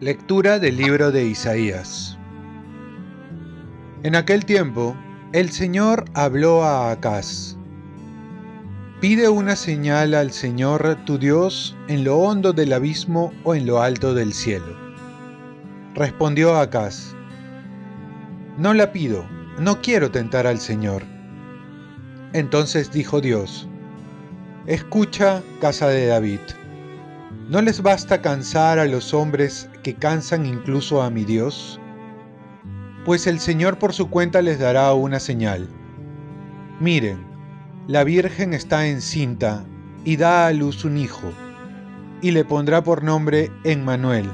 Lectura del libro de Isaías. En aquel tiempo, el Señor habló a Acaz. Pide una señal al Señor tu Dios en lo hondo del abismo o en lo alto del cielo. Respondió Acaz, No la pido, no quiero tentar al Señor. Entonces dijo Dios, Escucha, casa de David. ¿No les basta cansar a los hombres que cansan incluso a mi Dios? Pues el Señor por su cuenta les dará una señal. Miren, la Virgen está encinta y da a luz un hijo, y le pondrá por nombre Emmanuel,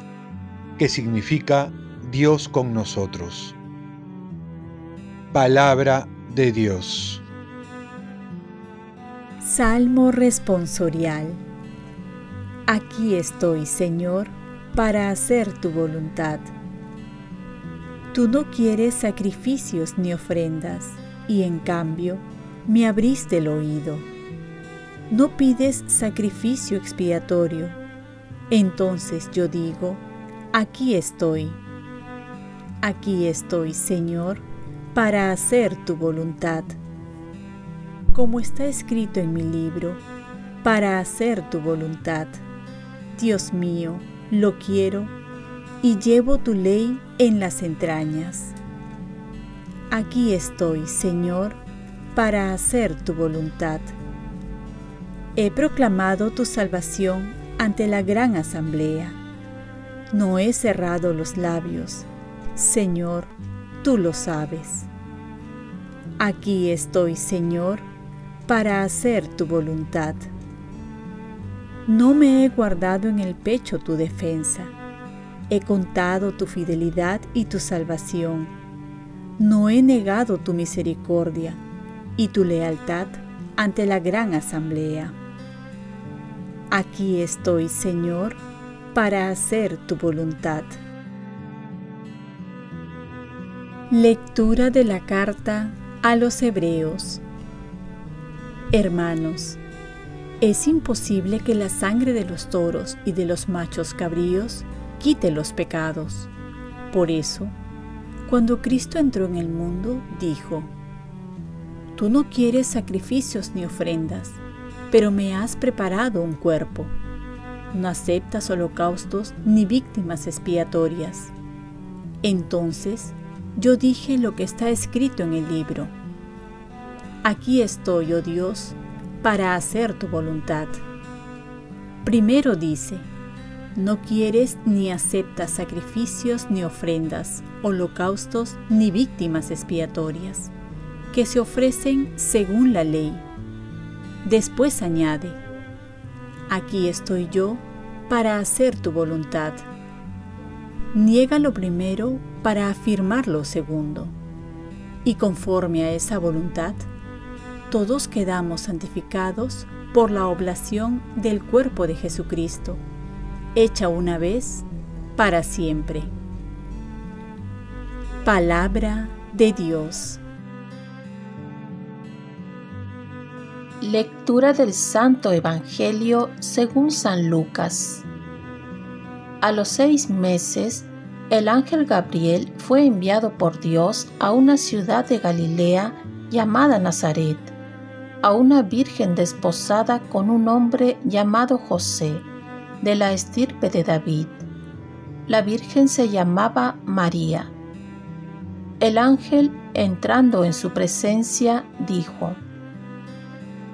que significa Dios con nosotros. Palabra de Dios. Salmo responsorial. Aquí estoy, Señor, para hacer tu voluntad. Tú no quieres sacrificios ni ofrendas, y en cambio me abriste el oído. No pides sacrificio expiatorio. Entonces yo digo, aquí estoy. Aquí estoy, Señor, para hacer tu voluntad. Como está escrito en mi libro, para hacer tu voluntad. Dios mío, lo quiero y llevo tu ley en las entrañas. Aquí estoy, Señor, para hacer tu voluntad. He proclamado tu salvación ante la gran asamblea. No he cerrado los labios. Señor, tú lo sabes. Aquí estoy, Señor, para hacer tu voluntad. No me he guardado en el pecho tu defensa. He contado tu fidelidad y tu salvación. No he negado tu misericordia y tu lealtad ante la gran asamblea. Aquí estoy, Señor, para hacer tu voluntad. Lectura de la carta a los Hebreos Hermanos, es imposible que la sangre de los toros y de los machos cabríos quite los pecados. Por eso, cuando Cristo entró en el mundo, dijo, Tú no quieres sacrificios ni ofrendas, pero me has preparado un cuerpo. No aceptas holocaustos ni víctimas expiatorias. Entonces yo dije lo que está escrito en el libro. Aquí estoy, oh Dios, para hacer tu voluntad. Primero dice, no quieres ni aceptas sacrificios ni ofrendas, holocaustos ni víctimas expiatorias, que se ofrecen según la ley. Después añade, aquí estoy yo para hacer tu voluntad. Niega lo primero para afirmar lo segundo. Y conforme a esa voluntad, todos quedamos santificados por la oblación del cuerpo de Jesucristo, hecha una vez para siempre. Palabra de Dios. Lectura del Santo Evangelio según San Lucas. A los seis meses, el ángel Gabriel fue enviado por Dios a una ciudad de Galilea llamada Nazaret a una virgen desposada con un hombre llamado José, de la estirpe de David. La virgen se llamaba María. El ángel, entrando en su presencia, dijo,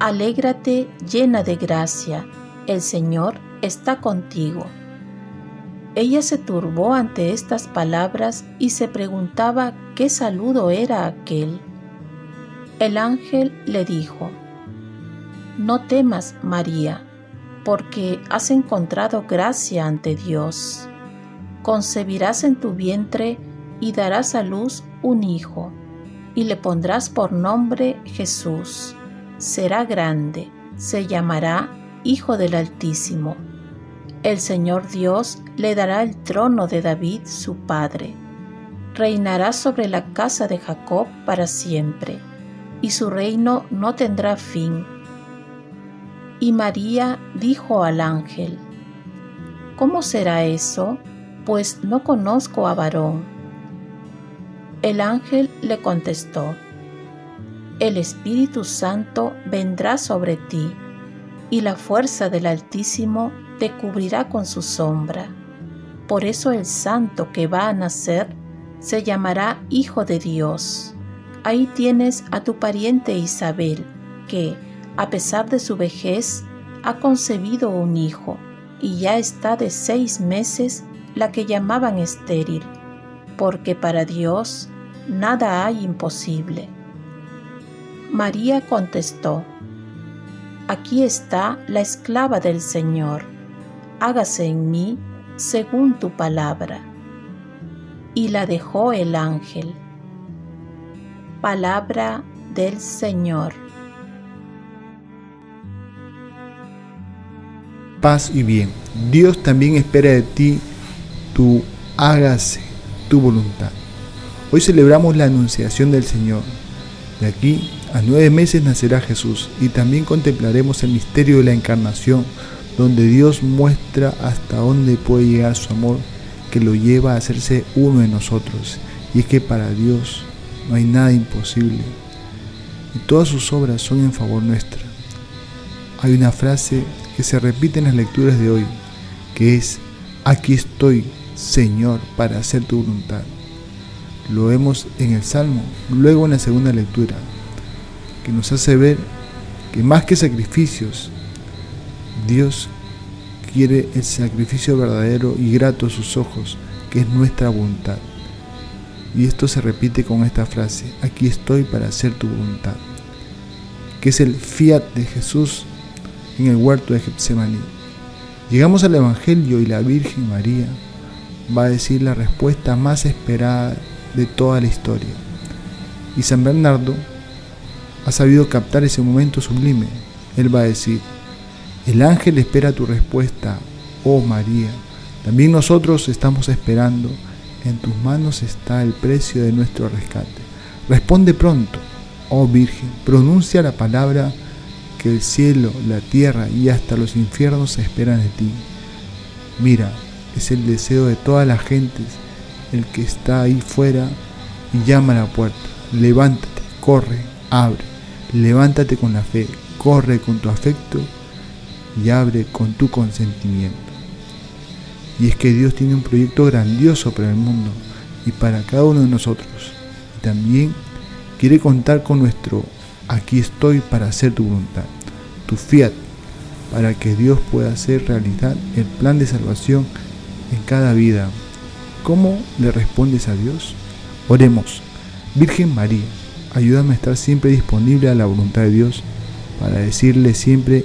Alégrate llena de gracia, el Señor está contigo. Ella se turbó ante estas palabras y se preguntaba qué saludo era aquel. El ángel le dijo, No temas, María, porque has encontrado gracia ante Dios. Concebirás en tu vientre y darás a luz un hijo, y le pondrás por nombre Jesús. Será grande, se llamará Hijo del Altísimo. El Señor Dios le dará el trono de David su padre reinará sobre la casa de Jacob para siempre, y su reino no tendrá fin. Y María dijo al ángel, ¿Cómo será eso? Pues no conozco a varón. El ángel le contestó, El Espíritu Santo vendrá sobre ti, y la fuerza del Altísimo te cubrirá con su sombra. Por eso el santo que va a nacer se llamará Hijo de Dios. Ahí tienes a tu pariente Isabel, que, a pesar de su vejez, ha concebido un hijo, y ya está de seis meses la que llamaban estéril, porque para Dios nada hay imposible. María contestó, Aquí está la esclava del Señor, hágase en mí según tu palabra y la dejó el ángel. Palabra del Señor. Paz y bien. Dios también espera de ti tu hágase tu voluntad. Hoy celebramos la anunciación del Señor. De aquí a nueve meses nacerá Jesús y también contemplaremos el misterio de la encarnación, donde Dios muestra hasta dónde puede llegar su amor que lo lleva a hacerse uno de nosotros. Y es que para Dios no hay nada imposible. Y todas sus obras son en favor nuestra. Hay una frase que se repite en las lecturas de hoy, que es, aquí estoy, Señor, para hacer tu voluntad. Lo vemos en el Salmo, luego en la segunda lectura, que nos hace ver que más que sacrificios, Dios quiere el sacrificio verdadero y grato a sus ojos, que es nuestra voluntad. Y esto se repite con esta frase, aquí estoy para hacer tu voluntad, que es el fiat de Jesús en el huerto de Getsemaní. Llegamos al Evangelio y la Virgen María va a decir la respuesta más esperada de toda la historia. Y San Bernardo ha sabido captar ese momento sublime. Él va a decir, el ángel espera tu respuesta, oh María. También nosotros estamos esperando. En tus manos está el precio de nuestro rescate. Responde pronto, oh Virgen. Pronuncia la palabra que el cielo, la tierra y hasta los infiernos esperan de ti. Mira, es el deseo de todas las gentes el que está ahí fuera y llama a la puerta. Levántate, corre, abre. Levántate con la fe, corre con tu afecto y abre con tu consentimiento. Y es que Dios tiene un proyecto grandioso para el mundo y para cada uno de nosotros. Y también quiere contar con nuestro aquí estoy para hacer tu voluntad, tu fiat, para que Dios pueda hacer realidad el plan de salvación en cada vida. ¿Cómo le respondes a Dios? Oremos. Virgen María, ayúdame a estar siempre disponible a la voluntad de Dios para decirle siempre